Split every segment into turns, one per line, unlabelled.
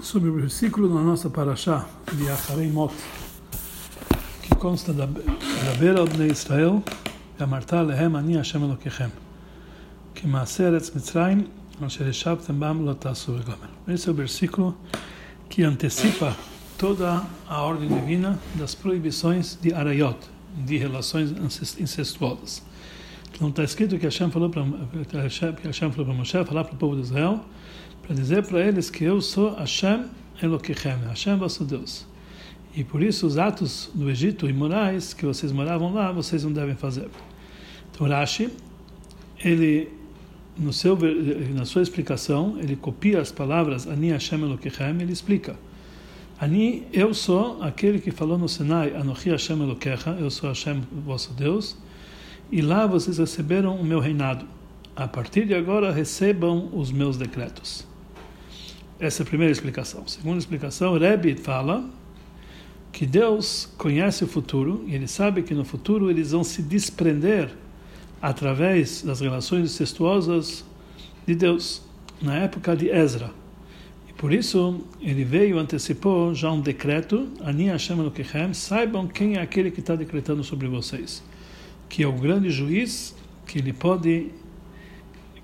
sobre o versículo da nossa paraxá de Acharei Mot, que consta da, da beira de Israel, Amartar lehem ani Hashem Elokechem, que Maaser Etz Mitzrayim, Asher Eshabtem Bam Lotasu Vegomer. Esse é o versículo que antecipa toda a ordem divina das proibições de Arayot, de relações incestuosas. Não está escrito que Hashem falou para Hashem falou para Moshe falar para o povo de Israel para dizer para eles que eu sou Hashem Elokechem, Hashem vosso Deus. E por isso os atos do Egito imorais que vocês moravam lá, vocês não devem fazer. Então Rashi, ele no seu na sua explicação, ele copia as palavras Ani Hashem Elokechem, ele explica Ani, eu sou aquele que falou no Sinai, Anochi Hashem Elokecha, eu sou Hashem vosso Deus, e lá vocês receberam o meu reinado. A partir de agora recebam os meus decretos. Essa é a primeira explicação. Segunda explicação, Rebbe fala que Deus conhece o futuro e ele sabe que no futuro eles vão se desprender através das relações incestuosas de Deus, na época de Ezra. E por isso ele veio antecipou já um decreto, Ani Hashem Elokechem, saibam quem é aquele que está decretando sobre vocês, que é o grande juiz, que ele pode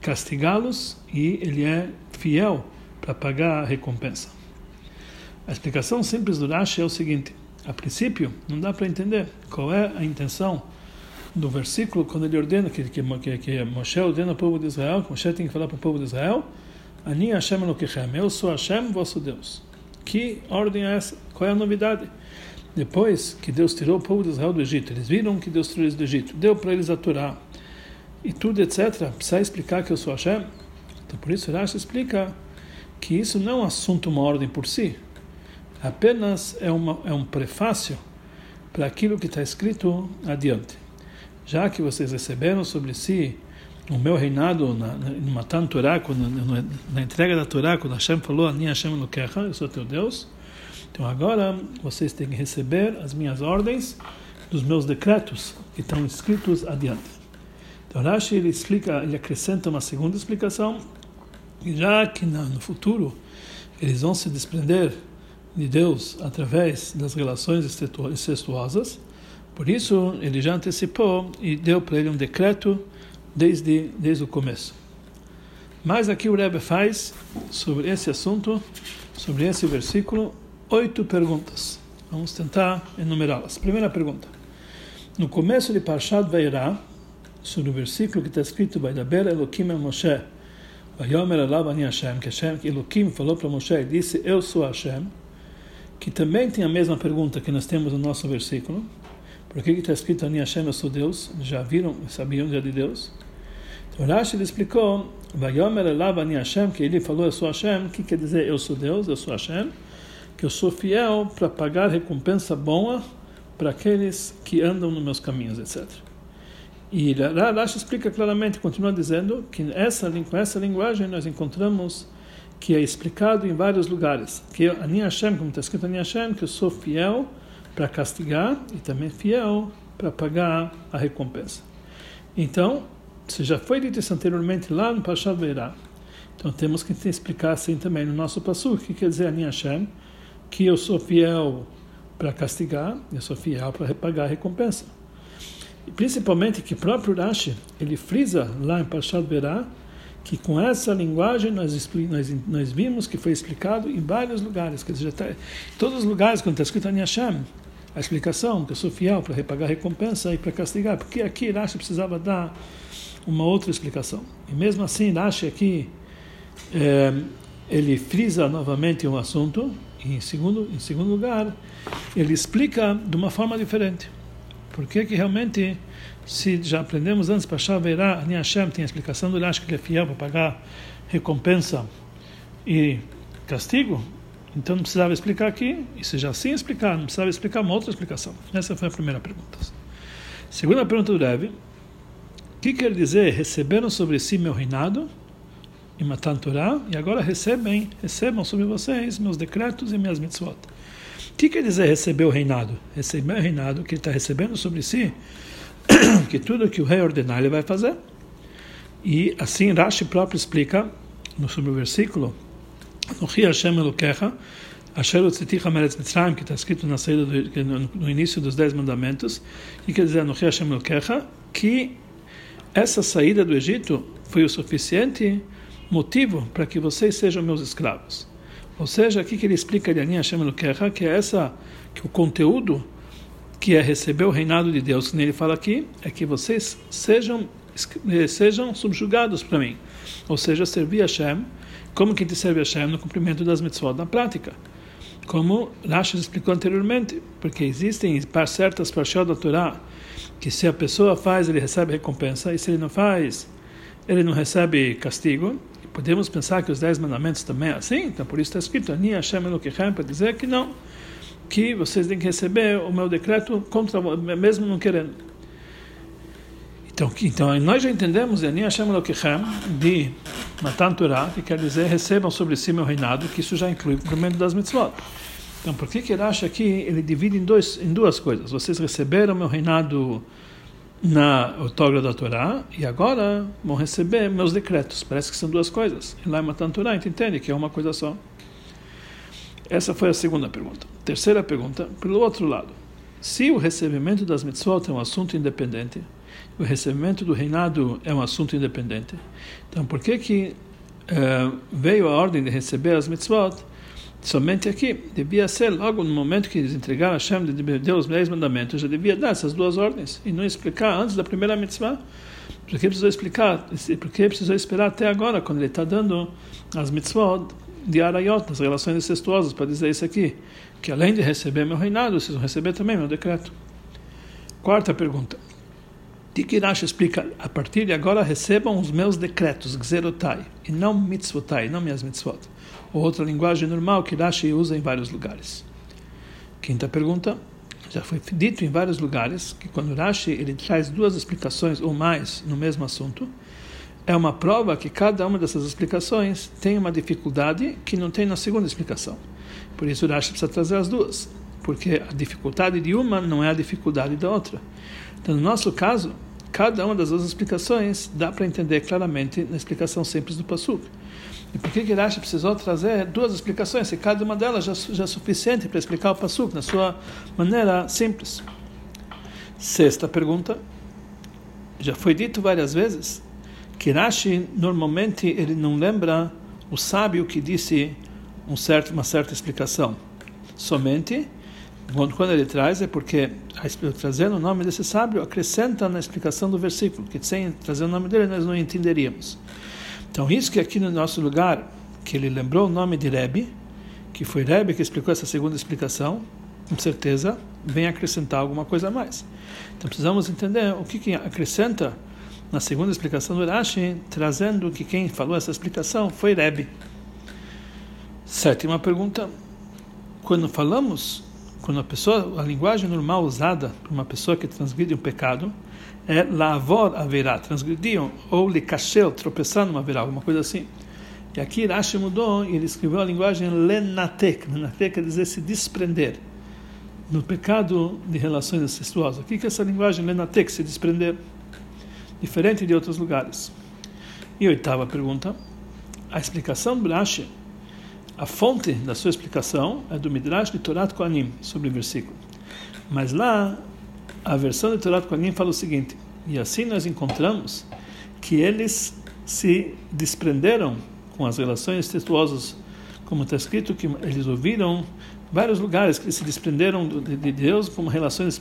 castigá-los e ele é fiel para pagar a recompensa. A explicação simples do Rashi é o seguinte: a princípio, não dá para entender qual é a intenção do versículo quando ele ordena que, que, que, que Moshe ordena ao povo de Israel, que Moshe tem que falar para o povo de Israel: Ani Hashem Elokechem, eu sou Hashem, vosso Deus. Que ordem é essa? Qual é a novidade? Depois que Deus tirou o povo de Israel do Egito, eles viram que Deus tirou eles do Egito, deu para eles a Torá e tudo, etc. Precisa explicar que eu sou Hashem? Então, por isso, Rashi explica que isso não é um assunto, uma ordem por si, apenas é, uma, é um prefácio para aquilo que está escrito adiante. Já que vocês receberam sobre si o meu reinado na, na, no Matan Torá, na, na, entrega da Torá, quando Hashem falou, Ani Hashem Elokecha, eu sou teu Deus, então agora vocês têm que receber as minhas ordens dos meus decretos que estão escritos adiante. Então Rashi ele explica, ele acrescenta uma segunda explicação já que no futuro eles vão se desprender de Deus através das relações incestuosas, por isso ele já antecipou e deu para ele um decreto desde, desde o começo. Mas aqui o Rebbe faz sobre esse assunto, sobre esse versículo, oito perguntas. Vamos tentar enumerá-las. Primeira pergunta. No começo de Parshat Vairá, sobre o versículo que está escrito, Vai daber Elohim a Moshe, Vayomer Alav Ani Hashem, que Hashem, que Elohim falou para Moshe e disse, eu sou Hashem, que também tem a mesma pergunta que nós temos no nosso versículo. Por que está escrito Ani Hashem, eu sou Deus? Já viram, sabiam já de Deus? Então Rashi explicou, Vayomer Alav Ani Hashem, que ele falou, eu sou Hashem, que quer dizer, eu sou Deus, eu sou Hashem, que eu sou fiel para pagar recompensa boa para aqueles que andam nos meus caminhos, etc. E Rashi explica claramente, continua dizendo que essa, com essa linguagem nós encontramos que é explicado em vários lugares. Que Ani Hashem, como está escrito Ani Hashem, que eu sou fiel para castigar e também fiel para pagar a recompensa. Então, se já foi dito isso anteriormente lá no Pashat Beirá, então temos que explicar assim também no nosso passo o que quer dizer Ani Hashem, que eu sou fiel para castigar, eu sou fiel para pagar a recompensa. E principalmente que próprio Rashi, ele frisa lá em Parshat Berá, que com essa linguagem nós, nós, nós vimos que foi explicado em vários lugares, quer dizer, tá, todos os lugares, quando está escrito Ani Hashem, a explicação, que eu sou fiel para repagar a recompensa e para castigar, porque aqui Rashi precisava dar uma outra explicação. E mesmo assim, Rashi aqui, é, ele frisa novamente um assunto, e em segundo, em segundo lugar, ele explica de uma forma diferente. Por que que realmente, se já aprendemos antes para Shaverá, Ani Hashem tem a explicação do Rashi que ele é fiel para pagar recompensa e castigo, então não precisava explicar aqui, e se já sim explicar, não precisava explicar uma outra explicação. Essa foi a primeira pergunta. Segunda pergunta do Rebbe, o que quer dizer receberam sobre si meu reinado e Matan Torah, e agora recebem, recebam sobre vocês meus decretos e minhas mitzvot. O que quer dizer receber o reinado? Receber o reinado que ele está recebendo sobre si, que tudo que o rei ordenar ele vai fazer. E assim Rashi próprio explica no sobre o versículo Nochi Hashem Elokecha, Asher Utziticha Meretz Mitzrayim, que está escrito na saída do, no, no, início dos Dez Mandamentos, e quer dizer Nochi Hashem Elokecha, que essa saída do Egito foi o suficiente motivo para que vocês sejam meus escravos. Ou seja, aqui que ele explica de Ani Hashem Elokecha, que é essa, que o conteúdo que é receber o reinado de Deus, que ele fala aqui, é que vocês sejam eh, sejam subjugados para mim. Ou seja, servir a Hashem, como que te serve a Hashem no cumprimento das mitzvot na prática. Como Rashi explicou anteriormente, porque existem certas parshot da Torá que se a pessoa faz, ele recebe recompensa, e se ele não faz, ele não recebe castigo. Podemos pensar que os dez mandamentos também é assim, então por isso está escrito, Ani Hashem Elokechem, para dizer que não, que vocês têm que receber o meu decreto contra mesmo não querendo. Então, então nós já entendemos Ani Hashem Elokechem de Matan Torah, que quer dizer recebam sobre si meu reinado, que isso já inclui o cumprimento das mitzvot. Então, por que que ele acha que ele divide em, dois, em duas coisas? Vocês receberam meu reinado na autógrafa da Torá e agora vão receber meus decretos. Parece que são duas coisas. E lá em Matan Torá, a gente entende que é uma coisa só. Essa foi a segunda pergunta. Terceira pergunta, pelo outro lado. Se o recebimento das mitzvot é um assunto independente, o recebimento do reinado é um assunto independente, então por que que uh, veio a ordem de receber as mitzvot somente aqui. Devia ser logo no momento que eles entregaram a Hashem de Deus os dez mandamentos, já devia dar essas duas ordens e não explicar antes da primeira mitzvah. Por que precisou explicar? Por que precisou esperar até agora, quando ele está dando as mitzvot de Arayot, das relações incestuosas, para dizer isso aqui? Que além de receber meu reinado, vocês vão receber também meu decreto. Quarta pergunta. Tikirash explica, a partir de agora recebam os meus decretos, Gzerotai, e não mitzvotai, não minhas mitzvot ou outra linguagem normal que Rashi usa em vários lugares. Quinta pergunta. Já foi dito em vários lugares que quando Rashi ele traz duas explicações ou mais no mesmo assunto, é uma prova que cada uma dessas explicações tem uma dificuldade que não tem na segunda explicação. Por isso Rashi precisa trazer as duas, porque a dificuldade de uma não é a dificuldade da outra. Então, no nosso caso, cada uma das duas explicações dá para entender claramente na explicação simples do Pasuk. E por que Rashi precisou trazer duas explicações, se cada uma delas já, já é suficiente para explicar o Pasuk na sua maneira simples? Sexta pergunta. Já foi dito várias vezes que Rashi normalmente ele não lembra o sábio que disse um certo, uma certa explicação. Somente quando ele traz é porque trazendo o nome desse sábio acrescenta na explicação do versículo, que sem trazer o nome dele nós não entenderíamos. Então, isso que aqui no nosso lugar, que ele lembrou o nome de Rebbe, que foi Rebbe que explicou essa segunda explicação, com certeza vem acrescentar alguma coisa a mais. Então, precisamos entender o que, que acrescenta na segunda explicação do Rashi, trazendo que quem falou essa explicação foi Rebbe. Sétima pergunta. Quando falamos, quando a pessoa, a linguagem normal usada por uma pessoa que transgride um pecado, é lavor haverá, transgrediam, ou likashel, tropeçar numa haverá, alguma coisa assim. E aqui Rashi mudou e ele escreveu a linguagem lenatek. Lenatek quer dizer se desprender no pecado de relações incestuosas. O que é essa linguagem lenatek, se desprender? Diferente de outros lugares. E oitava pergunta, a explicação do Rashi, a fonte da sua explicação é do Midrash de Torat Kohanim, sobre o versículo. Mas lá a versão de Torá Kohanim fala o seguinte: e assim nós encontramos que eles se desprenderam com as relações incestuosas, como está escrito que eles ouviram vários lugares que se desprenderam de Deus como relações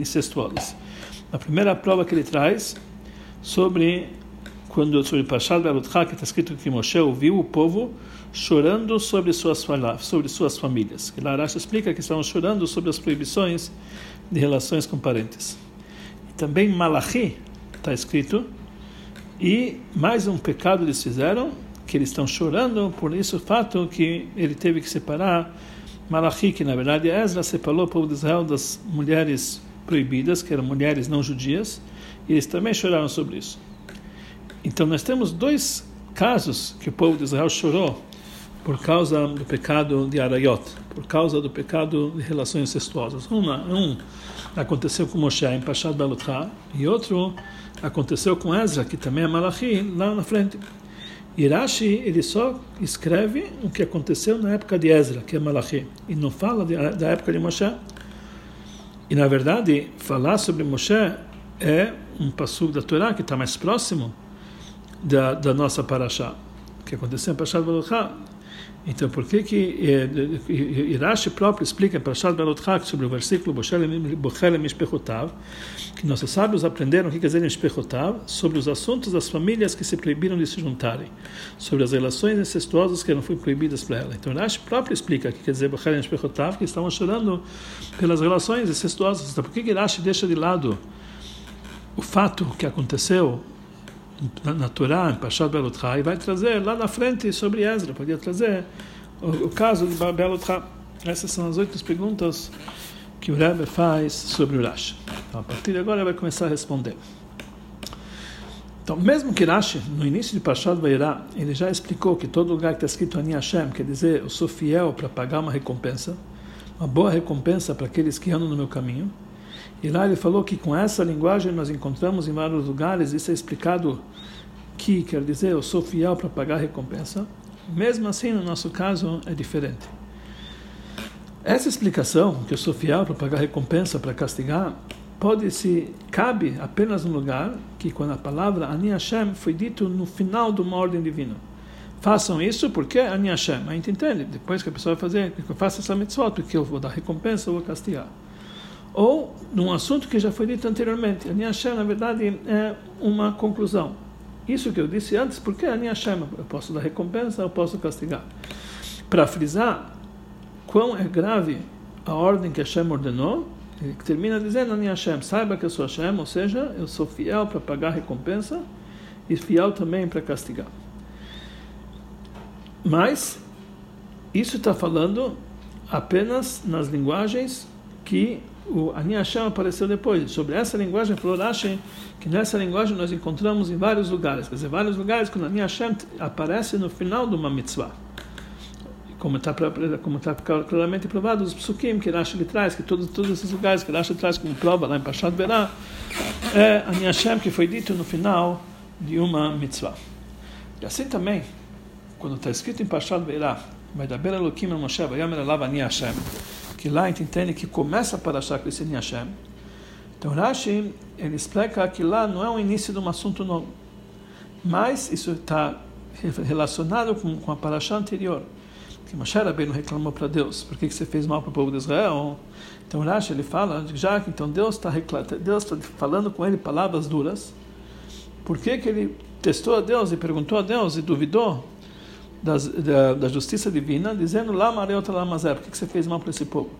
incestuosas. A primeira prova que ele traz sobre quando sobre Pashat Barutcha, que está escrito que Moshe ouviu o povo chorando sobre suas sobre suas famílias. Que Larash explica que estavam chorando sobre as proibições de relações com parentes. E também Malachi está escrito, e mais um pecado eles fizeram, que eles estão chorando por isso o fato que ele teve que separar Malachi, que na verdade Ezra separou o povo de Israel das mulheres proibidas, que eram mulheres não judias, e eles também choraram sobre isso. Então nós temos dois casos que o povo de Israel chorou por causa do pecado de Arayot, por causa do pecado de relações incestuosas. Uma, um aconteceu com Moshe em Pashat Balutcha e outro aconteceu com Ezra, que também é Malachi, lá na frente. Irashi, ele só escreve o que aconteceu na época de Ezra, que é Malachi, e não fala de, da época de Moshe. E, na verdade, falar sobre Moshe é um passo da Torá que está mais próximo da, da nossa paraxá, que aconteceu em Parashat Baruchá. Então, por que que eh, Irashi próprio explica em Parashat Balotchak sobre o versículo Bochelem Mishpechotav, que nossos sábios aprenderam o que quer dizer Mishpechotav, sobre os assuntos das famílias que se proibiram de se juntarem, sobre as relações incestuosas que não foram proibidas para ela. Então, Irashi próprio explica o que quer dizer Bochelem Mishpechotav, que estavam chorando pelas relações incestuosas. Então, por que que Irashi deixa de lado o fato que aconteceu na Torá, em Pashat Belotcha, e vai trazer lá na frente sobre Ezra, podia trazer o, o caso de Belotcha. Essas são as oito perguntas que o Rebbe faz sobre o Rashi. Então, a partir de agora, ele vai começar a responder. Então, mesmo que Rashi, no início de Pashat Vairá, ele já explicou que todo lugar que está escrito Ani Hashem, quer dizer, eu sou fiel para pagar uma recompensa, uma boa recompensa para aqueles que andam no meu caminho, e lá ele falou que com essa linguagem nós encontramos em vários lugares, isso é explicado que quer dizer eu sou fiel para pagar recompensa. Mesmo assim, no nosso caso, é diferente. Essa explicação, que eu sou fiel para pagar recompensa, para castigar, pode se cabe apenas no lugar que quando a palavra Ani Hashem foi dito no final de uma ordem divina. Façam isso porque Ani Hashem. A gente entende, depois que a pessoa vai fazer, que eu faça essa mitzvah, porque eu vou dar recompensa, eu vou castigar ou num assunto que já foi dito anteriormente. Ani Hashem, na verdade, é uma conclusão. Isso que eu disse antes, porque Ani Hashem, eu posso dar recompensa, eu posso castigar. Para frisar quão é grave a ordem que Hashem ordenou, ele termina dizendo Ani Hashem, saiba que eu sou Hashem, ou seja, eu sou fiel para pagar recompensa e fiel também para castigar. Mas isso está falando apenas nas linguagens que o Ani Hashem apareceu depois. Sobre essa linguagem, falou Rashi que nessa linguagem nós encontramos em vários lugares. Quer dizer, vários lugares que o Ani Hashem aparece no final de uma mitzvah. Como está como tá claramente provado, os psukim que Rashi lhe traz, que todos, todos esses lugares que Rashi traz como prova lá em Pashat Berá, é Ani Hashem que foi dito no final de uma mitzvah. E assim também, quando está escrito em Pashat Berá, vai dar Bela Elohim Moshe, vai Alav Ani Que lá a gente entende que começa para achar com esse Hashem. Então Rashi, ele explica que lá não é o início de um assunto novo, mas isso está relacionado com, com a paraxá anterior, que Moshe Rabbeinu reclamou para Deus, por que, que você fez mal para o povo de Israel? Então Rashi, ele fala, já que então Deus está Deus está falando com ele palavras duras, por que, que ele testou a Deus e perguntou a Deus e duvidou das, da, da, justiça divina, dizendo lá Mareota Lamazé, por que, que você fez mal para esse povo?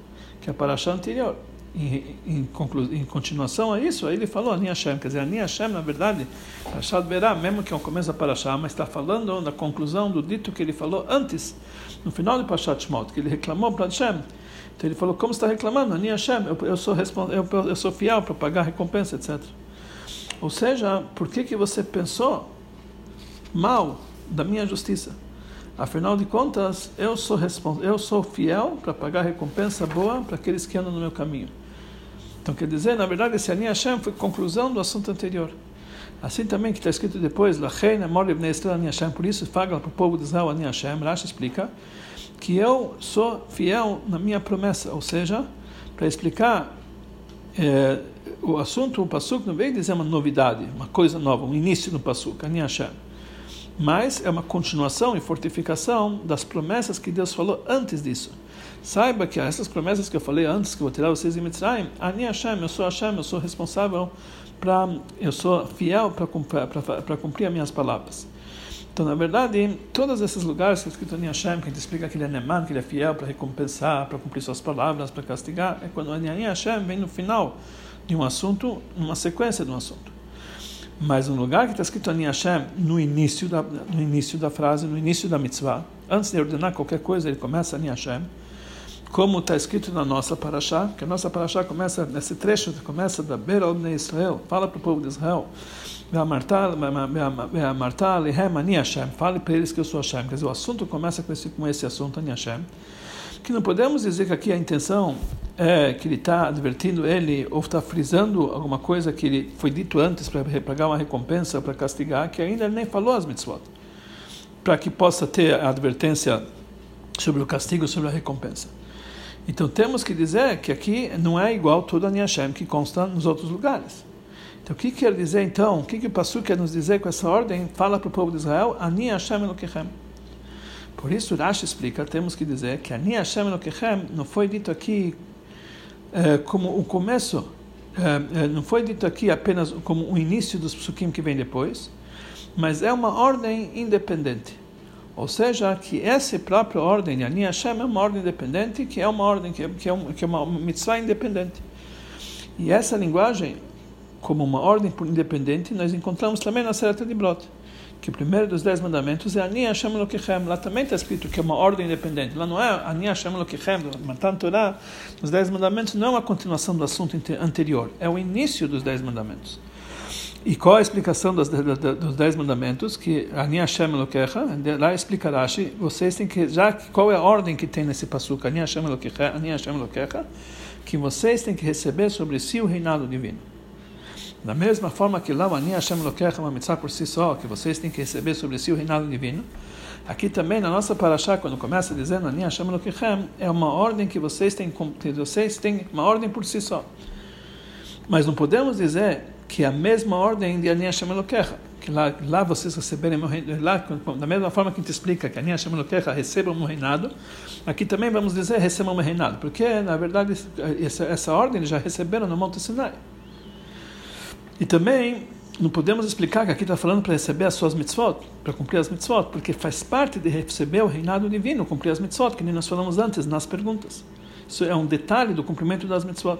Que é a paraxá anterior. Em, em, conclu, em, continuação a isso, aí ele falou Ani Hashem, quer dizer, Ani Hashem, na verdade, Parashat Berá, mesmo que é o começo da Parashá, mas está falando da conclusão do dito que ele falou antes, no final de Parashat Shmot, que ele reclamou para Hashem. Então ele falou, como está reclamando? Ani Hashem, eu, eu, sou, eu, eu sou fiel para pagar recompensa, etc. Ou seja, por que, que você pensou mal da minha justiça? Afinal de contas, eu sou, eu sou fiel para pagar recompensa boa para aqueles que andam no meu caminho. Então, quer dizer, na verdade, esse Ani Hashem foi conclusão do assunto anterior. Assim também que está escrito depois, por isso fala para o povo de Israel Ani Hashem, Rashi explica que eu sou fiel na minha promessa, ou seja, para explicar eh, o assunto, o Passuk não veio dizer uma novidade, uma coisa nova, um início no Passuk, Ani Hashem mas é uma continuação e fortificação das promessas que Deus falou antes disso. Saiba que essas promessas que eu falei antes, que eu vou tirar vocês de Mitzrayim, Ani Hashem, eu sou Hashem, eu sou responsável para, eu sou fiel para cumprir as minhas palavras. Então, na verdade, todos esses lugares que é escrito Ani Hashem, que a gente explica que ele é Neman, que ele é fiel para recompensar, para cumprir suas palavras, para castigar, é quando Ani Hashem vem no final de um assunto, numa sequência de um assunto. Mas um lugar que está escrito Ani Hashem no início da no início da frase, no início da mitzvah, antes de ordenar qualquer coisa, ele começa Ani Hashem, como está escrito na nossa paraxá, que a nossa paraxá começa nesse trecho, começa da de Israel, fala para o povo de Israel, fale para eles que eu sou Hashem. Quer dizer, o assunto começa com esse, com esse assunto, Ani Hashem que não podemos dizer que aqui a intenção é que ele está advertindo ele ou está frisando alguma coisa que ele foi dito antes para pagar uma recompensa, para castigar, que ainda ele nem falou as mitzvot. para que possa ter a advertência sobre o castigo, sobre a recompensa. Então temos que dizer que aqui não é igual todo a Hashem que consta nos outros lugares. Então o que quer dizer então? O que, que o Passu quer nos dizer com essa ordem? Fala para o povo de Israel, Ani Hashem Elokechem. Por isso Rashi explica, temos que dizer que Ani Hashem Elokechem não foi dito aqui é, como o começo, é, não foi dito aqui apenas como o início dos psukim que vem depois, mas é uma ordem independente. Ou seja, que essa própria ordem de Ani Hashem é uma ordem independente, que é uma ordem que é, que é, uma, que é uma mitzvah independente. E essa linguagem, como uma ordem independente, nós encontramos também na Serata de Brot, que o primeiro dos dez mandamentos é Ani Hashem Elokechem. Lá também está escrito que é uma ordem independente. Lá não é Ani Hashem Elokechem, Matan Torah, os dez mandamentos não é uma continuação do assunto anterior, é o início dos dez mandamentos. E qual a explicação dos, dos dez mandamentos? Que Ani Hashem Elokecha, lá explica Rashi, vocês têm que, já qual é a ordem que tem nesse passuca, Ani Hashem Elokecha, Ani Hashem Elokecha, que vocês têm que receber sobre si o reinado divino. Da mesma forma que lá o Ani Hashem Elokecha é uma mitzvah por si só, que vocês têm que receber sobre si o reinado divino, aqui também na nossa paraxá, quando começa dizendo Ani Hashem Elokechem, é uma ordem que vocês têm, que vocês têm uma ordem por si só. Mas não podemos dizer que é a mesma ordem de Ani Hashem Elokecha, que lá, lá vocês receberem lá, da mesma forma que a gente explica que Ani Hashem Elokecha receba um reinado, aqui também vamos dizer recebam um reinado, porque na verdade essa, essa ordem já receberam no Monte Sinai. E também não podemos explicar que aqui está falando para receber as suas mitzvot, para cumprir as mitzvot, porque faz parte de receber o reinado divino, cumprir as mitzvot, que nem nós falamos antes nas perguntas. Isso é um detalhe do cumprimento das mitzvot.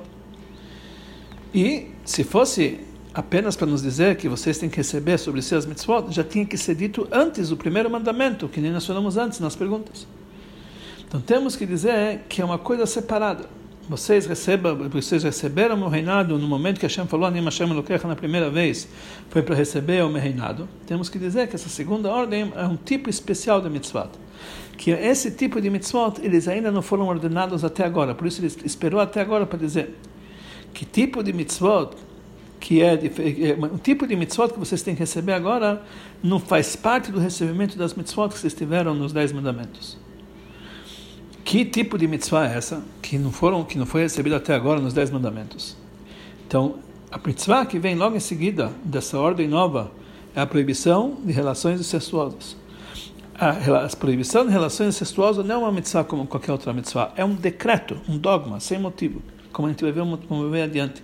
E se fosse apenas para nos dizer que vocês têm que receber sobre si as mitzvot, já tinha que ser dito antes do primeiro mandamento, que nem nós falamos antes nas perguntas. Então temos que dizer que é uma coisa separada. Vocês, vocês receberam o reinado no momento que Hashem falou Anim Hashem Elokecha na primeira vez, foi para receber o meu reinado. Temos que dizer que essa segunda ordem é um tipo especial de mitzvot. Que esse tipo de mitzvot, eles ainda não foram ordenados até agora. Por isso ele esperou até agora para dizer que tipo de mitzvot que é, é um tipo de mitzvot que vocês têm que receber agora, não faz parte do recebimento das mitzvot que vocês tiveram nos dez mandamentos. Que tipo de mitzvah é essa que não foram, que não foi recebida até agora nos dez mandamentos? Então, a mitzvah que vem logo em seguida dessa ordem nova é a proibição de relações incestuosas. A, a proibição de relações incestuosas não é uma mitzvah como qualquer outra mitzvah, é um decreto, um dogma, sem motivo, como a gente vai ver, como vai ver adiante.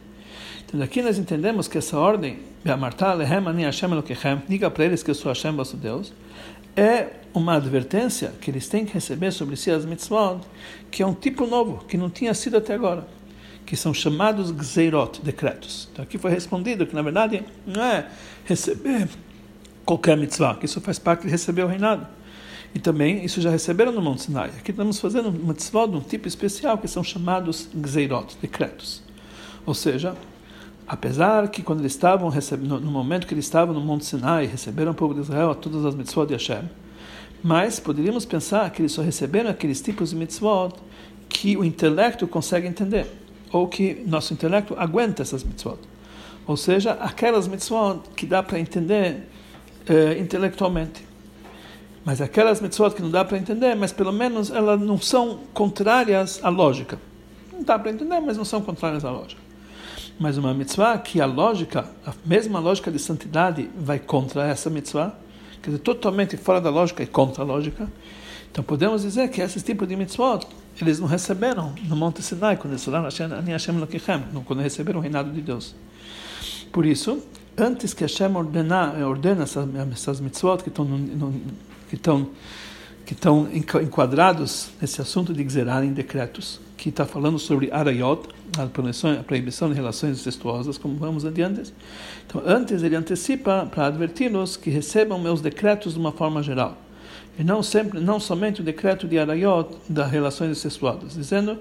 Então aqui nós entendemos que essa ordem, diga para eles que eu sou Hashem, vosso Deus, é uma advertência que eles têm que receber sobre si as mitzvot, que é um tipo novo, que não tinha sido até agora, que são chamados gzeirot, decretos. Então aqui foi respondido que na verdade não é receber qualquer mitzvah, que isso faz parte de receber o reinado. E também isso já receberam no Monte Sinai. Aqui estamos fazendo uma mitzvah de um tipo especial, que são chamados gzeirot, decretos. Ou seja, apesar que quando eles estavam no, momento que eles estavam no Monte Sinai receberam o povo de Israel todas as mitzvot de Hashem, mas poderíamos pensar que eles só receberam aqueles tipos de mitzvot que o intelecto consegue entender ou que nosso intelecto aguenta essas mitzvot, ou seja, aquelas mitzvot que dá para entender uh, intelectualmente. Mas aquelas mitzvot que não dá para entender, mas pelo menos elas não são contrárias à lógica. Não dá para entender, mas não são contrárias à lógica mas uma mitzvah que a lógica, a mesma lógica de santidade, vai contra essa mitzvah, quer dizer, totalmente fora da lógica e contra a lógica. Então podemos dizer que esses tipos de mitzvot, eles não receberam no Monte Sinai, quando eles quando receberam o reinado de Deus. Por isso, antes que Hashem ordenar, ordena essas, essas mitzvot que estão, que estão que estão enquadrados nesse assunto de Gzerar em decretos, que está falando sobre Arayot, a proibição, a proibição de relações incestuosas, como vamos adiante. Então, antes ele antecipa para adverti-los que recebam meus decretos de uma forma geral. E não sempre, não somente o decreto de Arayot das relações incestuosas, dizendo: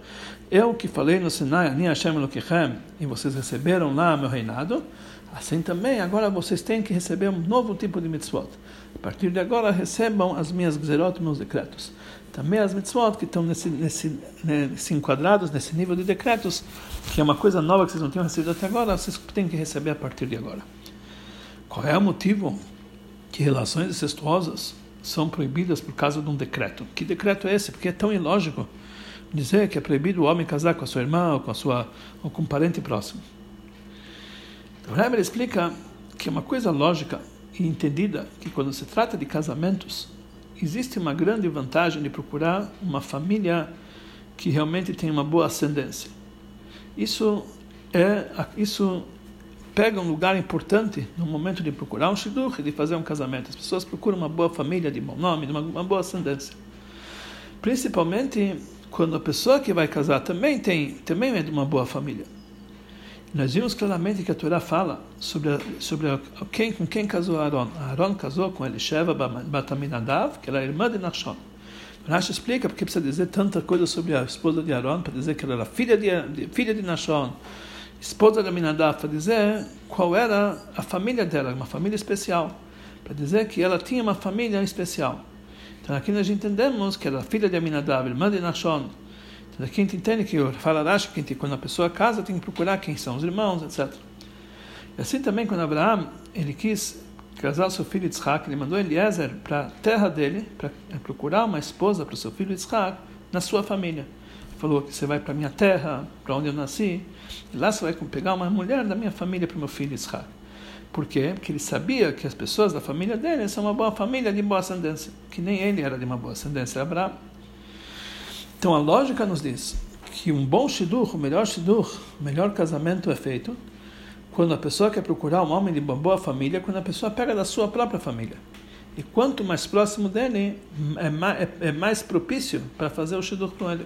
Eu que falei no Sinai, Ani Hashem Elokechem, e vocês receberam lá meu reinado, assim também agora vocês têm que receber um novo tipo de mitzvot. A partir de agora recebam as minhas gzerot, meus decretos também as mitzvot que estão nesse, nesse, nesse enquadrados, nesse nível de decretos, que é uma coisa nova que vocês não tinham recebido até agora, vocês têm que receber a partir de agora. Qual é o motivo que relações incestuosas são proibidas por causa de um decreto. Que decreto é esse? Porque é tão ilógico dizer que é proibido o homem casar com a sua irmã ou com, a sua, ou com um parente próximo. O Rebbe explica que é uma coisa lógica e entendida que quando se trata de casamentos, existe uma grande vantagem de procurar uma família que realmente tem uma boa ascendência. Isso é isso pega um lugar importante no momento de procurar um shidduch, de fazer um casamento. As pessoas procuram uma boa família de bom nome, uma, uma boa ascendência. Principalmente quando a pessoa que vai casar também tem também é de uma boa família. Nós vimos claramente que a Torá fala sobre, a, sobre a, quem, com quem casou Aaron. Aaron casou com Elisheva Bataminadav, que era a irmã de Nachshon. Rashi explica porque precisa dizer tanta coisa sobre a esposa de Aaron, para dizer que ela era filha de, filha de Nachshon, esposa de Aminadab, para dizer qual era a família dela, uma família especial, para dizer que ela tinha uma família especial. Então aqui nós entendemos que ela era filha de Aminadab, irmã de Nachshon, então, aqui a gente entende que fala Rashi que quando a pessoa casa tem que procurar quem são os irmãos, etc. E assim também quando Abraão ele quis casar seu filho Yitzhak, ele mandou Eliezer para a terra dele para procurar uma esposa para o seu filho Yitzhak na sua família. Ele falou que você vai para minha terra, para onde eu nasci, e lá você vai pegar uma mulher da minha família para o meu filho Yitzhak. Por quê? Porque ele sabia que as pessoas da família dele são uma boa família de boa ascendência, que nem ele era de uma boa ascendência, Abraão. Então a lógica nos diz que um bom shidur, o melhor shidur, o melhor casamento é feito quando a pessoa quer procurar um homem de uma boa família, quando a pessoa pega da sua própria família. E quanto mais próximo dele, é mais, é, é mais propício para fazer o shidur com ele.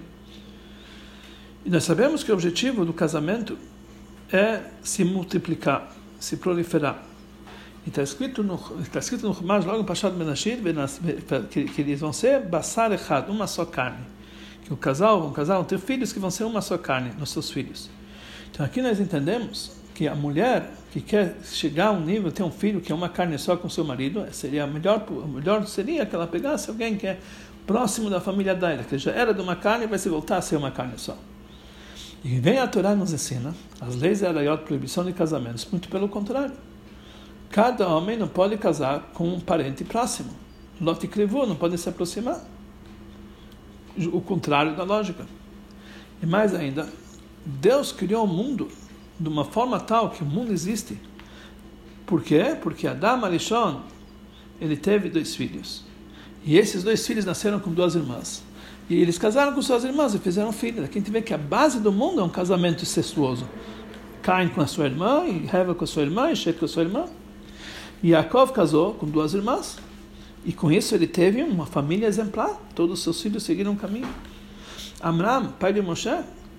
E nós sabemos que o objetivo do casamento é se multiplicar, se proliferar. E está escrito no está escrito no Chumash, logo Pashad Menashir, que, que eles vão ser basar echad, uma só carne que o casal, um casal, ter filhos que vão ser uma só carne, nos seus filhos. Então aqui nós entendemos que a mulher que quer chegar a um nível, ter um filho que é uma carne só com seu marido, seria melhor, melhor seria que ela pegasse alguém que é próximo da família dela, que já era de uma carne e vai se voltar a ser uma carne só. E vem a Torá nos ensina, as leis da Arayot, proibição de casamentos, muito pelo contrário. Cada homem não pode casar com um parente próximo. Lot e não podem se aproximar o contrário da lógica. E mais ainda, Deus criou o mundo de uma forma tal que o mundo existe. Por quê? Porque Adam Arishon, ele teve dois filhos. E esses dois filhos nasceram com duas irmãs. E eles casaram com suas irmãs e fizeram filhos. Aqui a gente vê que a base do mundo é um casamento incestuoso. Cain com a sua irmã, e Heva com a sua irmã, e Shet com a sua irmã. E Yaakov casou com duas irmãs. E com isso ele teve uma família exemplar. Todos os seus filhos seguiram o caminho. Amram, pai de Moshe,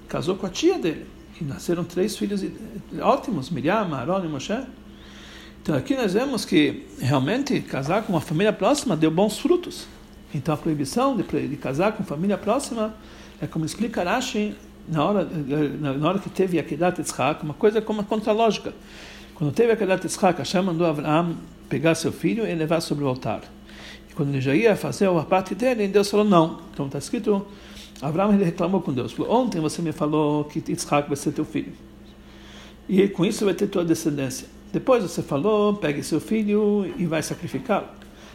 casou com a tia dele. E nasceram três filhos ótimos, Miriam, Aaron e Moshe. Então aqui nós vemos que realmente casar com uma família próxima deu bons frutos. Então a proibição de, de casar com família próxima é como explica Rashi na hora, na hora que teve Akedat Yitzhak, uma coisa como contra lógica. Quando teve Akedat Yitzhak, Hashem mandou Abraham pegar seu filho e levar sobre o altar quando ele já ia fazer a parte dele, Deus falou não. Então está escrito, Abraão ele reclamou com Deus, falou, ontem você me falou que Yitzhak vai ser teu filho. E com isso vai ter tua descendência. Depois você falou, pegue seu filho e vai sacrificá-lo.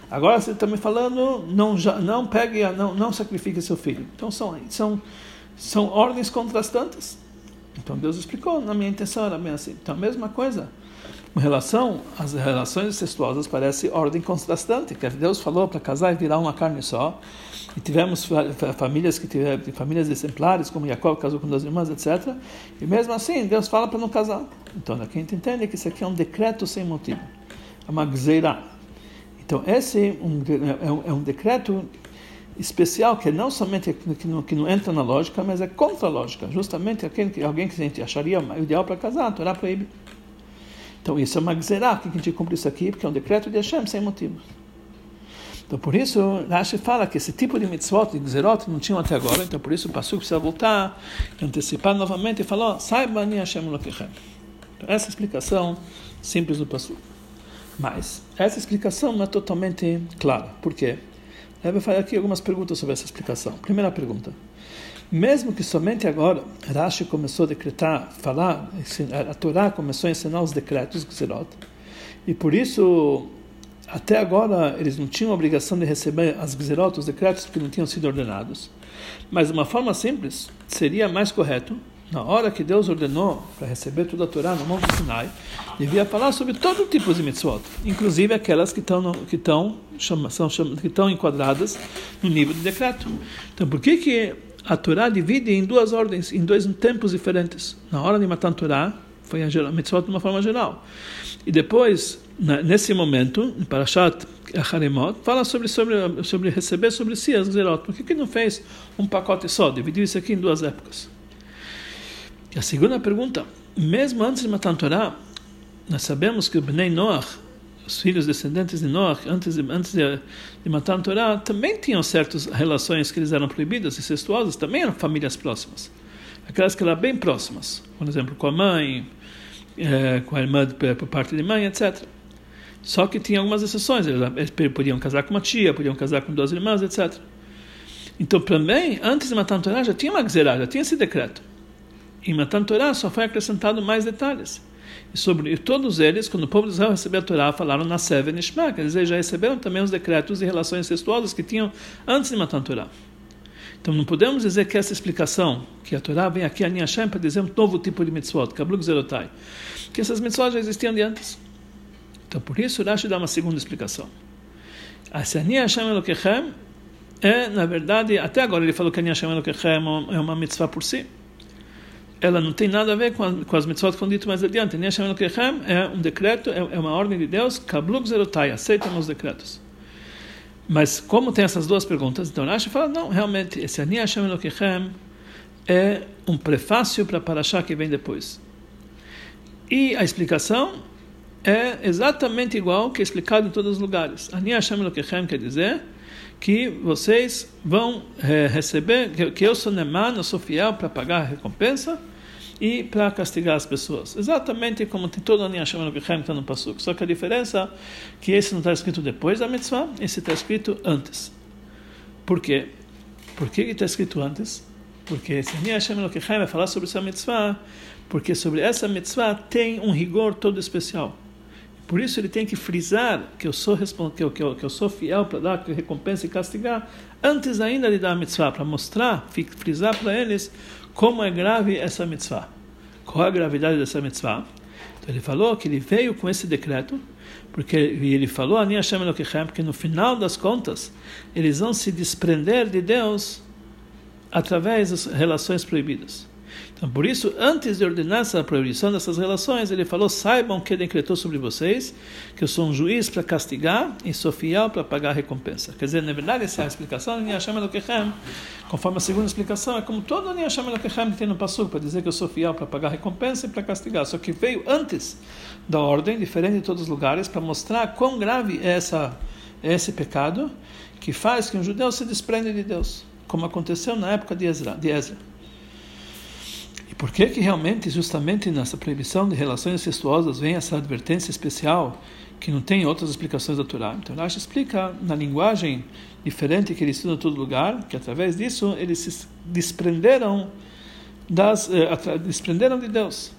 Agora você está me falando, não, não pegue, não, não sacrifique seu filho. Então são, são, são ordens contrastantes. Então Deus explicou, na minha intenção era bem assim. Então a mesma coisa. Com relação às relações incestuosas, parece ordem contrastante, que Deus falou para casar e virar uma carne só. E tivemos famílias que tiveram famílias exemplares, como Jacob casou com duas irmãs, etc. E mesmo assim, Deus fala para não casar. Então, a gente entende que isso aqui é um decreto sem motivo. É uma gzeira. Então, esse é, um, é um decreto especial que não somente que não, que não, entra na lógica, mas é contra a lógica. Justamente aquele, alguém que a gente acharia ideal para casar, a Torá proíbe. Então isso é uma gzerá, que a gente cumpre isso aqui, porque é um decreto de Hashem sem motivos. Então por isso, Rashi fala que esse tipo de mitzvot, de gzerot, não tinham até agora, então por isso o Pasuk precisa voltar, antecipar novamente e falar, saiba ni Hashem lokechem. Então, essa é explicação simples do Pasuk. Mas essa explicação não é totalmente clara. Por quê? Deve fazer aqui algumas perguntas sobre essa explicação. Primeira pergunta. Mesmo que somente agora Rashi começou a decretar, falar, a Torá começou a ensinar os decretos Gzerot, e por isso até agora eles não tinham a obrigação de receber as gzerotas, os decretos, porque não tinham sido ordenados. Mas de uma forma simples, seria mais correto, na hora que Deus ordenou para receber toda a Torá no Monte Sinai, devia falar sobre todo tipo de mitzvot, inclusive aquelas que estão que estão que estão enquadradas no nível de decreto. Então, por que que a Torá divide em duas ordens, em dois tempos diferentes? Na hora de matar a Torá, foi a mitzvot de uma forma geral. E depois, nesse momento, em Parashat Haremot, fala sobre, sobre, sobre receber sobre si as Zerot. Por que, que não fez um pacote só? Dividiu isso aqui em duas épocas. E a segunda pergunta, mesmo antes de matar a Torá, nós sabemos que o Bnei Noach, os filhos descendentes de Noach, antes de, antes de, de matar a Torá, também tinham certas relações que eles eram proibidas, incestuosas, também eram famílias próximas. Aquelas que eram bem próximas, por exemplo, com a mãe, é, com a irmã por parte de mãe, etc. Só que tinha algumas exceções, eles podiam casar com uma tia, podiam casar com duas irmãs, etc. Então, também, antes de matar a Torá, já tinha uma gzerá, já tinha esse decreto. Em Matan Torá só foi acrescentado mais detalhes. E sobre e todos eles, quando o povo de Israel recebeu a Torá, falaram na Seven Ishma, quer dizer, já receberam também os decretos de relações incestuosas que tinham antes de Matan Torá. Então não podemos dizer que essa explicação, que a Torá vem aqui a Hashem para dizer um novo tipo de mitzvot, Kabluk Zerotai, que essas mitzvot já existiam de antes. Então por isso Rashi dá uma segunda explicação. A Ani Hashem Elokechem é, na verdade, até agora ele falou que Ani Hashem Elokechem é uma mitzvah por si ela não tem nada a ver com, a, com as mitzvot que foram ditas mais adiante. É um decreto, é, é, uma ordem de Deus, Kabluk Zerotai, aceitam os decretos. Mas como tem essas duas perguntas, então Rashi fala, não, realmente, esse Ani Hashem Elokechem é um prefácio para Parashá que vem depois. E a explicação é exatamente igual que é explicado em todos os lugares. Ani Hashem Elokechem quer dizer que vocês vão é, receber, que, que eu sou Neman, eu sou fiel para pagar a recompensa, e para castigar as pessoas. Exatamente como tem todo Ani Hashem Elohim está no Pasuk. Só que a diferença é que esse não está escrito depois da mitzvah, esse está escrito antes. Por quê? Por que está escrito antes? Porque esse Ani Hashem Elohim vai falar sobre essa mitzvah, porque sobre essa mitzvah tem um rigor todo especial. Por isso ele tem que frisar que eu sou que eu, que eu, que eu sou fiel para dar recompensa e castigar antes ainda de dar a mitzvah para mostrar, frisar para eles como é grave essa mitzvah. Qual a gravidade dessa mitzvah? Então ele falou que ele veio com esse decreto, porque ele falou a Hashem Elokechem, que no final das contas eles vão se desprender de Deus através das relações proibidas. Então, por isso, antes de ordenar essa proibição dessas relações, ele falou: saibam que decretou sobre vocês que eu sou um juiz para castigar e sou fiel para pagar a recompensa. Quer dizer, na verdade, essa é a explicação de Hashem Elokechem, conforme a segunda explicação, é como todo o Hashem Elokechem tem no Passuk, para dizer que eu sou fiel para pagar a recompensa e para castigar. Só que veio antes da ordem, diferente de todos os lugares, para mostrar quão grave é, essa, é esse pecado que faz que um judeu se desprende de Deus, como aconteceu na época de Ezra. De Ezra. E por que que realmente, justamente nessa proibição de relações incestuosas, vem essa advertência especial que não tem outras explicações da Torá? Então, Rashi explica na linguagem diferente que ele estuda em todo lugar, que através disso eles se desprenderam das eh, desprenderam de Deus.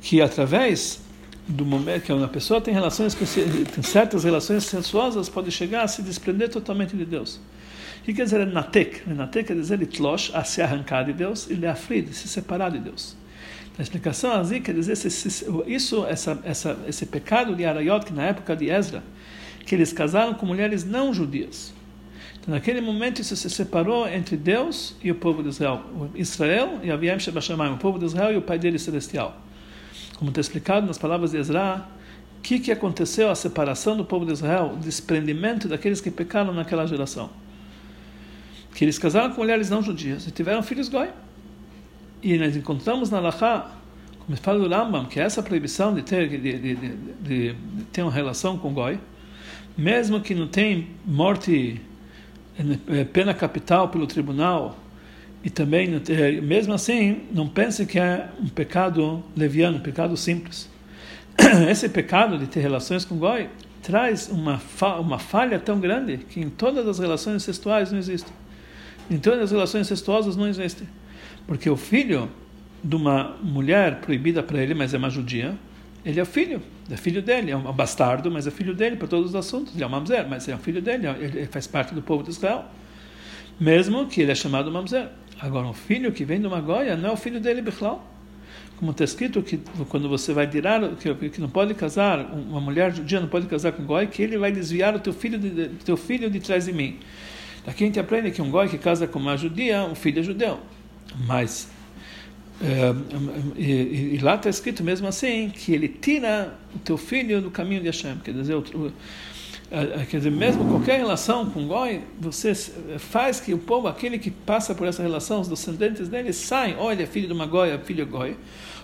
Que através do momento que uma pessoa tem relações tem certas relações sensuosas pode chegar a se desprender totalmente de Deus. O que quer dizer natek? Natek quer dizer litlosh, a se arrancar de Deus, e leafrid, se separar de Deus. A explicação assim quer dizer isso, essa, essa, esse pecado de Arayot, que na época de Ezra, que eles casaram com mulheres não judias. Então, naquele momento, isso se separou entre Deus e o povo de Israel. Israel e Aviam Shebashamayim, o povo de Israel e o pai dele celestial. Como está explicado nas palavras de Ezra, o que, que aconteceu a separação do povo de Israel, o desprendimento daqueles que pecaram naquela geração que eles casaram com mulheres não judias e tiveram filhos goi. E nós encontramos na Lachá, como fala do Rambam, que essa proibição de ter, de, de, de, de, ter uma relação com goi, mesmo que não tem morte, eh, pena capital pelo tribunal, e também, mesmo assim, não pense que é um pecado leviano, um pecado simples. Esse pecado de ter relações com goi traz uma, fa uma falha tão grande que em todas as relações sexuais não existe. Então as relações incestuosas não existem. Porque o filho de uma mulher proibida para ele, mas é uma judia, ele é filho, é filho dele, é um bastardo, mas é filho dele para todos os assuntos. Ele é um mamzer, mas é um filho dele, ele faz parte do povo de Israel. Mesmo que ele é chamado mamzer. Agora, um filho que vem de uma goia não é o filho dele, Bichlau. Como está escrito que quando você vai tirar, que, que não pode casar, uma mulher judia não pode casar com um goi, que ele vai desviar o teu filho de, teu filho de trás de mim. Daqui a gente aprende que um goi que casa com uma judia, um filho é judeu. Mas é, e, e, lá está escrito mesmo assim que ele tira o teu filho do caminho de Hashem. Quer dizer, o, quer dizer, mesmo qualquer relação com Goi, você faz que o povo, aquele que passa por essa relação, os descendentes dele, saem, olha, filho de uma Goi, filho de Goi.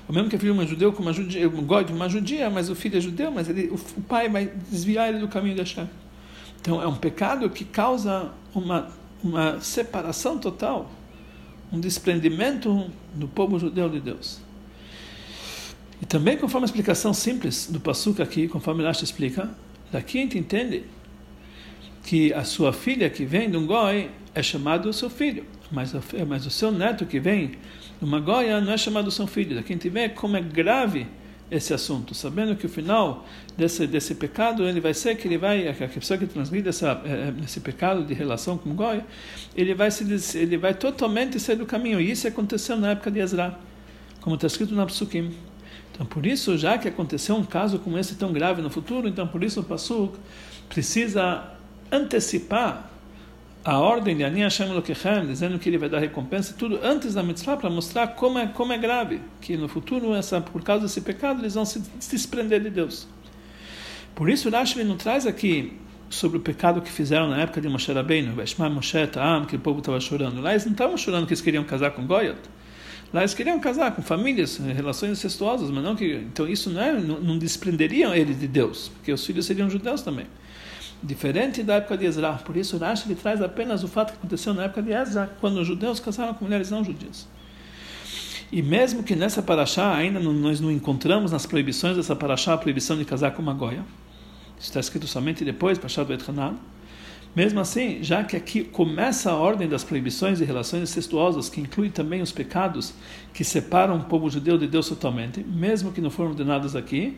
Ou mesmo que é filho de uma judeu com uma judia, um Goi de uma judia, mas o filho é judeu, mas ele, o, o pai vai desviar ele do caminho de Hashem. Então é um pecado que causa uma, uma separação total um desprendimento do povo judeu de Deus. E também, conforme a explicação simples do Passuca aqui, conforme Rashi explica, daqui a gente entende que a sua filha que vem de um goi é chamado seu filho, mas, mas o seu neto que vem de uma goia não é chamado seu filho. Daqui a gente vê como é grave esse assunto, sabendo que o final desse desse pecado ele vai ser que ele vai a pessoa que transmite essa, eh, eh, esse pecado de relação com Goi, ele vai se ele vai totalmente sair do caminho. E isso aconteceu na época de Ezra, como está escrito na Psukim. Então, por isso, já que aconteceu um caso como esse tão grave no futuro, então por isso o Pasuk precisa antecipar a ordem de Ani Hashem Elokechem, dizendo que ele vai dar recompensa, tudo antes da mitzvah, para mostrar como é, como é grave, que no futuro, essa, por causa desse pecado, eles vão se, desprender de Deus. Por isso, Rashi não traz aqui sobre o pecado que fizeram na época de Moshe Rabbeinu, Veshma Moshe Ta'am, que o povo estava chorando. Lá eles não estavam chorando que eles queriam casar com Goyat. Lá eles queriam casar com famílias, relações incestuosas, mas não que. Então isso não, é, não, não desprenderiam eles de Deus, porque os filhos seriam judeus também diferente da época de Ezra. Por isso, Rashi ele traz apenas o fato que aconteceu na época de Ezra, quando os judeus casaram com mulheres não judias. E mesmo que nessa paraxá ainda não, nós não encontramos nas proibições dessa paraxá a proibição de casar com uma goia, isso está escrito somente depois, Pashá do Etchanan. Mesmo assim, já que aqui começa a ordem das proibições e relações incestuosas, que inclui também os pecados que separam o povo judeu de Deus totalmente, mesmo que não foram ordenados aqui,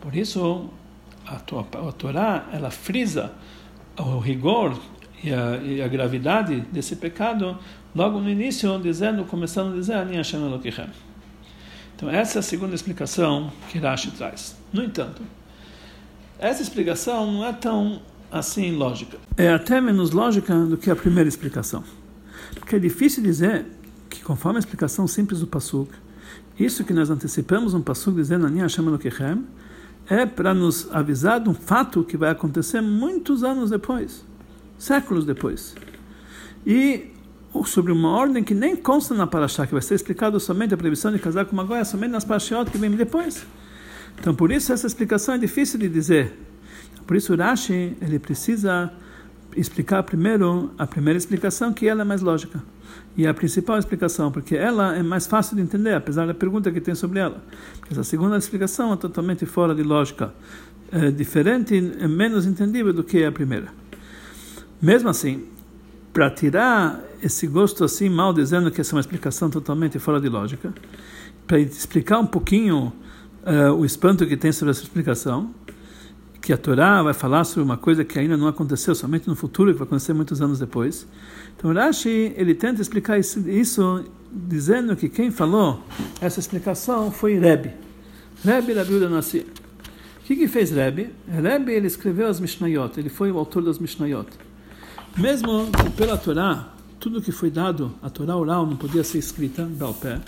por isso a, a Torá ela frisa o rigor e a, e a, gravidade desse pecado logo no início, dizendo, começando a dizer, Ani Hashem. Então essa é a segunda explicação que Rashi traz. No entanto, essa explicação não é tão assim lógica. É até menos lógica do que a primeira explicação. Porque é difícil dizer que, conforme a explicação simples do Passuk, isso que nós antecipamos um Passuk dizendo Ani Hashem Elokichem, é para nos avisar de um fato que vai acontecer muitos anos depois, séculos depois. E sobre uma ordem que nem consta na Parashá, que vai ser explicado somente a previsão de casar com uma goia, somente nas Parashiot que vem depois. Então, por isso, essa explicação é difícil de dizer. Por isso, Rashi ele precisa explicar primeiro a primeira explicação, que ela é mais lógica. E a principal explicação, porque ela é mais fácil de entender, apesar da pergunta que tem sobre ela. Essa segunda explicação é totalmente fora de lógica, é diferente, é menos entendível do que a primeira. Mesmo assim, para tirar esse gosto assim mal dizendo que essa é uma explicação totalmente fora de lógica, para explicar um pouquinho uh, o espanto que tem sobre essa explicação, que a Torá vai falar sobre uma coisa que ainda não aconteceu, somente no futuro, que vai acontecer muitos anos depois. Então Rashi, ele tenta explicar isso, isso dizendo que quem falou essa explicação foi Rebbe. Rebbe Rabiuda Nassi. O que, que fez Rebbe? Rebbe, ele escreveu as Mishnayot, ele foi o autor das Mishnayot. Mesmo que pela Torá, tudo que foi dado, a Torá oral não podia ser escrita, ao pé.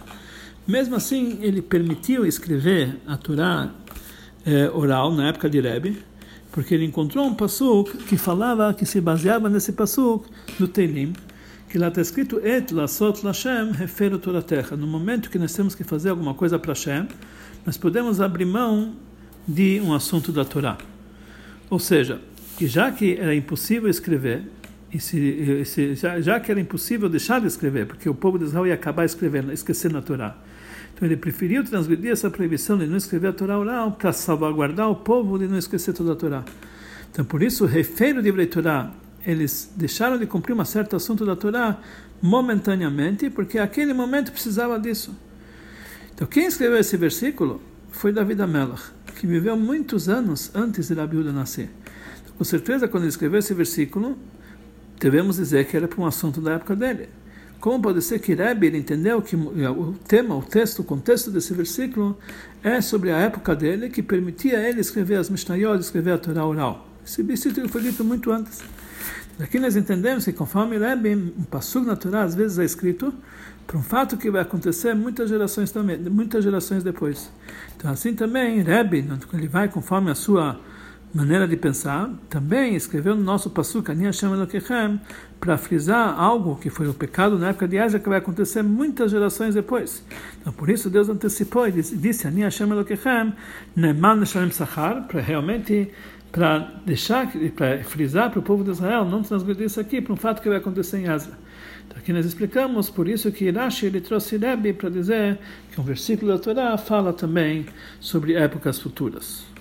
Mesmo assim, ele permitiu escrever a Torá é, oral na época de Rebbe, porque ele encontrou um pasuk que falava, que se baseava nesse pasuk do Teilim, que lá está escrito Et lasot lashem refero terra. No momento que nós temos que fazer alguma coisa para Hashem, nós podemos abrir mão de um assunto da Torá. Ou seja, que já que era impossível escrever, e se, se, já, já, que era impossível deixar de escrever, porque o povo de Israel ia acabar escrevendo, esquecendo a Torá. Então ele preferiu transgredir essa proibição de não escrever a Torá oral para salvaguardar o povo de não esquecer toda a Torá. Então por isso, refeiro de Torá, eles deixaram de cumprir um certo assunto da Torá momentaneamente, porque aquele momento precisava disso. Então quem escreveu esse versículo foi David Amelach, que viveu muitos anos antes de Rabi nascer. Então, com certeza, quando ele escreveu esse versículo, devemos dizer que era para um assunto da época dele. Como pode ser que Rebbe entendeu que o tema, o texto, o contexto desse versículo é sobre a época dele que permitia ele escrever as Mishnayot, escrever a Torá oral. Esse versículo foi dito muito antes. Daqui nós entendemos que conforme Rebbe, um passo na Torá às vezes é escrito para um fato que vai acontecer muitas gerações também, muitas gerações depois. Então assim também Rebbe, ele vai conforme a sua maneira de pensar, também escreveu no nosso Elokechem, para frisar algo que foi o pecado na época de Asa, que vai acontecer muitas gerações depois. Então, por isso, Deus antecipou e disse, Sachar, para realmente para deixar, para frisar para o povo de Israel, não transgredir isso aqui, para um fato que vai acontecer em Asa. Então, aqui nós explicamos, por isso que Rashi ele trouxe Rebbe para dizer que um versículo da Torá fala também sobre épocas futuras.